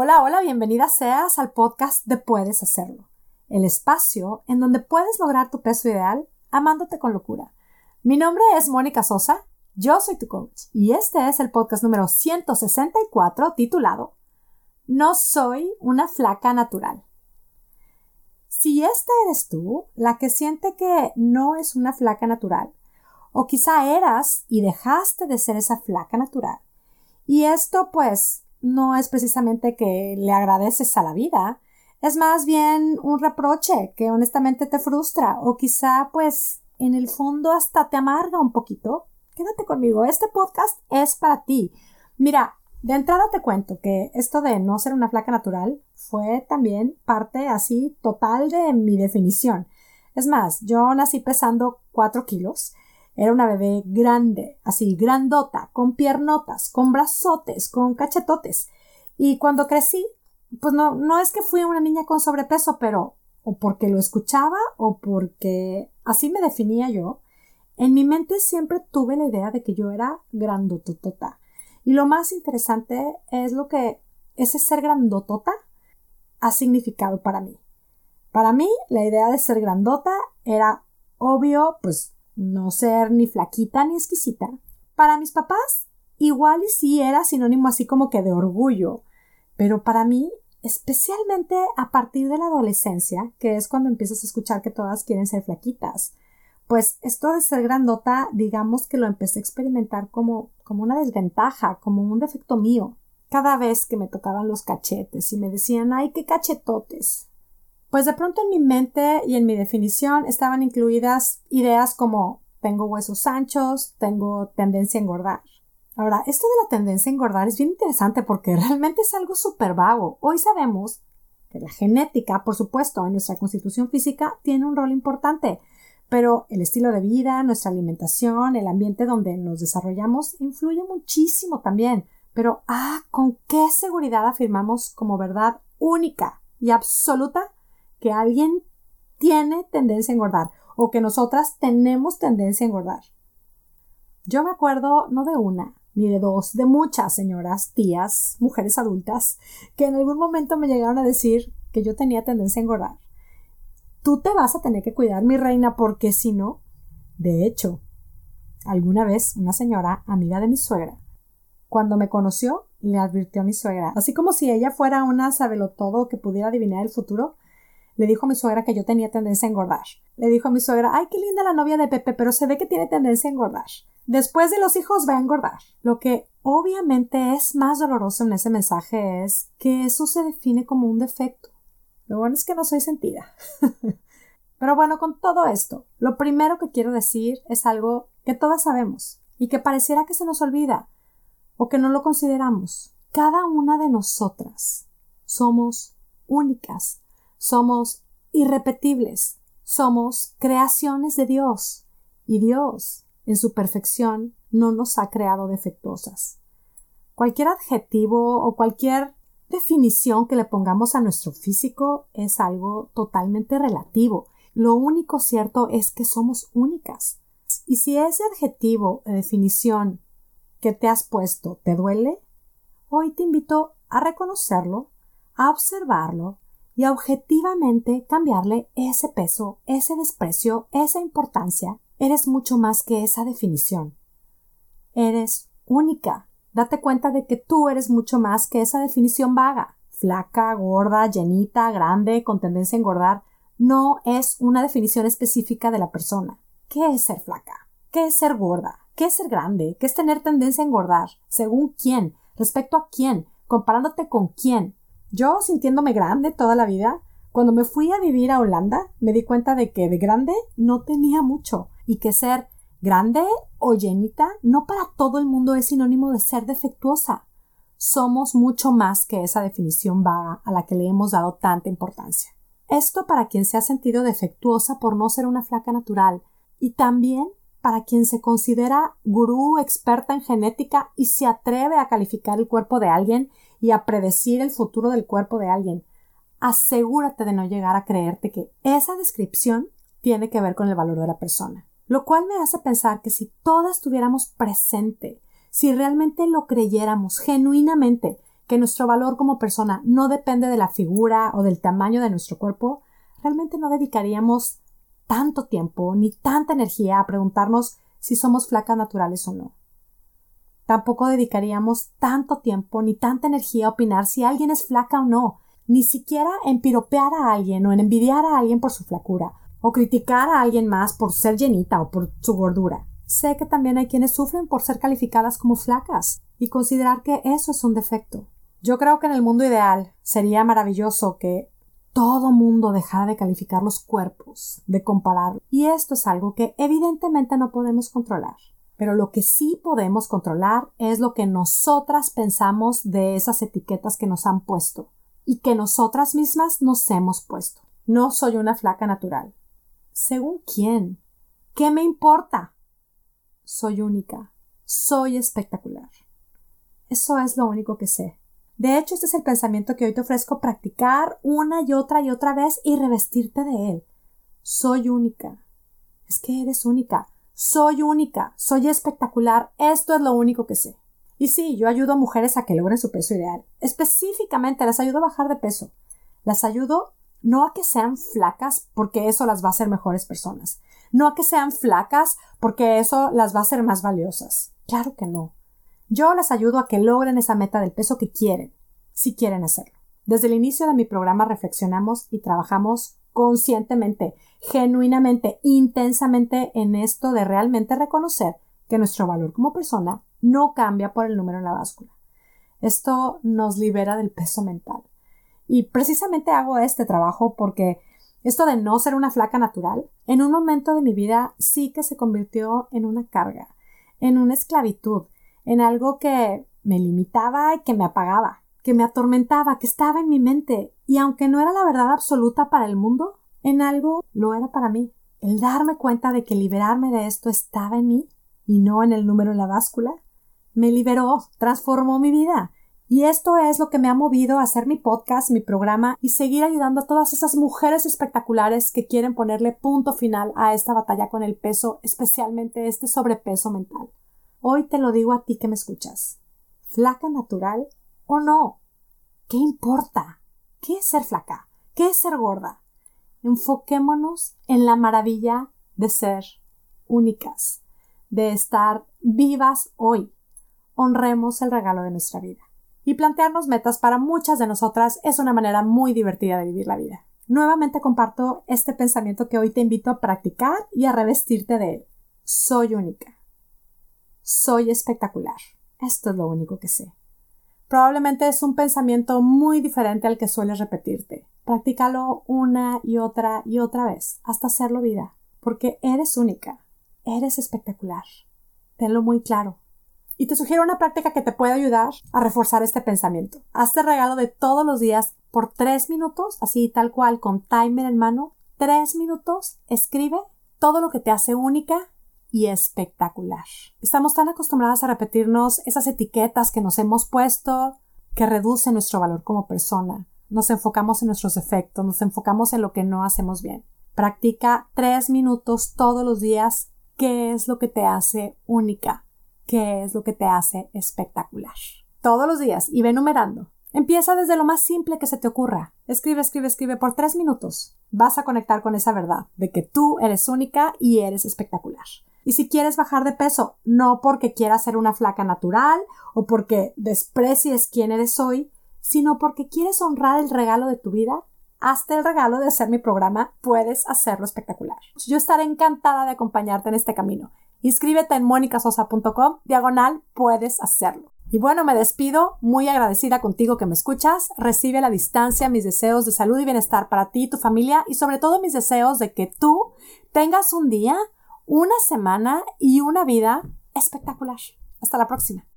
Hola, hola, bienvenida seas al podcast de Puedes Hacerlo, el espacio en donde puedes lograr tu peso ideal amándote con locura. Mi nombre es Mónica Sosa, yo soy tu coach y este es el podcast número 164 titulado No soy una flaca natural. Si esta eres tú, la que siente que no es una flaca natural, o quizá eras y dejaste de ser esa flaca natural, y esto pues no es precisamente que le agradeces a la vida, es más bien un reproche que honestamente te frustra o quizá pues en el fondo hasta te amarga un poquito. Quédate conmigo, este podcast es para ti. Mira, de entrada te cuento que esto de no ser una flaca natural fue también parte así total de mi definición. Es más, yo nací pesando 4 kilos era una bebé grande, así, grandota, con piernotas, con brazotes, con cachetotes. Y cuando crecí, pues no, no es que fui una niña con sobrepeso, pero o porque lo escuchaba o porque así me definía yo, en mi mente siempre tuve la idea de que yo era grandototota. Y lo más interesante es lo que ese ser grandotota ha significado para mí. Para mí, la idea de ser grandota era obvio, pues no ser ni flaquita ni exquisita. Para mis papás, igual y sí era sinónimo así como que de orgullo, pero para mí, especialmente a partir de la adolescencia, que es cuando empiezas a escuchar que todas quieren ser flaquitas, pues esto de ser grandota, digamos que lo empecé a experimentar como, como una desventaja, como un defecto mío. Cada vez que me tocaban los cachetes y me decían, ay, qué cachetotes, pues de pronto en mi mente y en mi definición estaban incluidas ideas como tengo huesos anchos, tengo tendencia a engordar. Ahora, esto de la tendencia a engordar es bien interesante porque realmente es algo súper vago. Hoy sabemos que la genética, por supuesto, en nuestra constitución física tiene un rol importante, pero el estilo de vida, nuestra alimentación, el ambiente donde nos desarrollamos influye muchísimo también. Pero, ah, ¿con qué seguridad afirmamos como verdad única y absoluta que alguien tiene tendencia a engordar o que nosotras tenemos tendencia a engordar. Yo me acuerdo no de una, ni de dos, de muchas señoras, tías, mujeres adultas, que en algún momento me llegaron a decir que yo tenía tendencia a engordar. Tú te vas a tener que cuidar, mi reina, porque si no. De hecho, alguna vez una señora, amiga de mi suegra, cuando me conoció, le advirtió a mi suegra, así como si ella fuera una sabelotodo que pudiera adivinar el futuro, le dijo a mi suegra que yo tenía tendencia a engordar. Le dijo a mi suegra, ay, qué linda la novia de Pepe, pero se ve que tiene tendencia a engordar. Después de los hijos va a engordar. Lo que obviamente es más doloroso en ese mensaje es que eso se define como un defecto. Lo bueno es que no soy sentida. pero bueno, con todo esto, lo primero que quiero decir es algo que todas sabemos y que pareciera que se nos olvida o que no lo consideramos. Cada una de nosotras somos únicas somos irrepetibles, somos creaciones de Dios y Dios, en su perfección, no nos ha creado defectuosas. Cualquier adjetivo o cualquier definición que le pongamos a nuestro físico es algo totalmente relativo. Lo único cierto es que somos únicas. Y si ese adjetivo o definición que te has puesto te duele, hoy te invito a reconocerlo, a observarlo y objetivamente cambiarle ese peso, ese desprecio, esa importancia. Eres mucho más que esa definición. Eres única. Date cuenta de que tú eres mucho más que esa definición vaga. Flaca, gorda, llenita, grande, con tendencia a engordar. No es una definición específica de la persona. ¿Qué es ser flaca? ¿Qué es ser gorda? ¿Qué es ser grande? ¿Qué es tener tendencia a engordar? ¿Según quién? ¿Respecto a quién? ¿Comparándote con quién? Yo, sintiéndome grande toda la vida, cuando me fui a vivir a Holanda, me di cuenta de que de grande no tenía mucho y que ser grande o llenita no para todo el mundo es sinónimo de ser defectuosa. Somos mucho más que esa definición vaga a la que le hemos dado tanta importancia. Esto para quien se ha sentido defectuosa por no ser una flaca natural y también para quien se considera gurú experta en genética y se atreve a calificar el cuerpo de alguien y a predecir el futuro del cuerpo de alguien. Asegúrate de no llegar a creerte que esa descripción tiene que ver con el valor de la persona. Lo cual me hace pensar que si todas tuviéramos presente, si realmente lo creyéramos genuinamente, que nuestro valor como persona no depende de la figura o del tamaño de nuestro cuerpo, realmente no dedicaríamos tanto tiempo ni tanta energía a preguntarnos si somos flacas naturales o no. Tampoco dedicaríamos tanto tiempo ni tanta energía a opinar si alguien es flaca o no, ni siquiera en piropear a alguien o en envidiar a alguien por su flacura, o criticar a alguien más por ser llenita o por su gordura. Sé que también hay quienes sufren por ser calificadas como flacas y considerar que eso es un defecto. Yo creo que en el mundo ideal sería maravilloso que todo mundo dejara de calificar los cuerpos, de comparar. Y esto es algo que evidentemente no podemos controlar. Pero lo que sí podemos controlar es lo que nosotras pensamos de esas etiquetas que nos han puesto y que nosotras mismas nos hemos puesto. No soy una flaca natural. ¿Según quién? ¿Qué me importa? Soy única. Soy espectacular. Eso es lo único que sé. De hecho, este es el pensamiento que hoy te ofrezco practicar una y otra y otra vez y revestirte de él. Soy única. Es que eres única. Soy única. Soy espectacular. Esto es lo único que sé. Y sí, yo ayudo a mujeres a que logren su peso ideal. Específicamente las ayudo a bajar de peso. Las ayudo no a que sean flacas porque eso las va a hacer mejores personas. No a que sean flacas porque eso las va a hacer más valiosas. Claro que no. Yo les ayudo a que logren esa meta del peso que quieren, si quieren hacerlo. Desde el inicio de mi programa reflexionamos y trabajamos conscientemente, genuinamente, intensamente en esto de realmente reconocer que nuestro valor como persona no cambia por el número en la báscula. Esto nos libera del peso mental. Y precisamente hago este trabajo porque esto de no ser una flaca natural, en un momento de mi vida sí que se convirtió en una carga, en una esclavitud, en algo que me limitaba y que me apagaba, que me atormentaba, que estaba en mi mente, y aunque no era la verdad absoluta para el mundo, en algo lo era para mí. El darme cuenta de que liberarme de esto estaba en mí y no en el número en la báscula, me liberó, transformó mi vida. Y esto es lo que me ha movido a hacer mi podcast, mi programa y seguir ayudando a todas esas mujeres espectaculares que quieren ponerle punto final a esta batalla con el peso, especialmente este sobrepeso mental. Hoy te lo digo a ti que me escuchas. ¿Flaca natural o no? ¿Qué importa? ¿Qué es ser flaca? ¿Qué es ser gorda? Enfoquémonos en la maravilla de ser únicas, de estar vivas hoy. Honremos el regalo de nuestra vida. Y plantearnos metas para muchas de nosotras es una manera muy divertida de vivir la vida. Nuevamente comparto este pensamiento que hoy te invito a practicar y a revestirte de él. Soy única. Soy espectacular. Esto es lo único que sé. Probablemente es un pensamiento muy diferente al que sueles repetirte. Practícalo una y otra y otra vez hasta hacerlo vida, porque eres única, eres espectacular. Tenlo muy claro. Y te sugiero una práctica que te puede ayudar a reforzar este pensamiento. Hazte regalo de todos los días por tres minutos, así tal cual, con timer en mano. Tres minutos, escribe todo lo que te hace única y espectacular. Estamos tan acostumbradas a repetirnos esas etiquetas que nos hemos puesto que reducen nuestro valor como persona. Nos enfocamos en nuestros defectos, nos enfocamos en lo que no hacemos bien. Practica tres minutos todos los días qué es lo que te hace única, qué es lo que te hace espectacular. Todos los días y ve numerando. Empieza desde lo más simple que se te ocurra. Escribe, escribe, escribe por tres minutos. Vas a conectar con esa verdad de que tú eres única y eres espectacular. Y si quieres bajar de peso, no porque quieras ser una flaca natural o porque desprecies quién eres hoy, sino porque quieres honrar el regalo de tu vida, hazte el regalo de hacer mi programa Puedes hacerlo espectacular. Yo estaré encantada de acompañarte en este camino. Inscríbete en monicasosa.com, diagonal, puedes hacerlo. Y bueno, me despido, muy agradecida contigo que me escuchas. Recibe a la distancia mis deseos de salud y bienestar para ti y tu familia y sobre todo mis deseos de que tú tengas un día una semana y una vida espectacular. Hasta la próxima.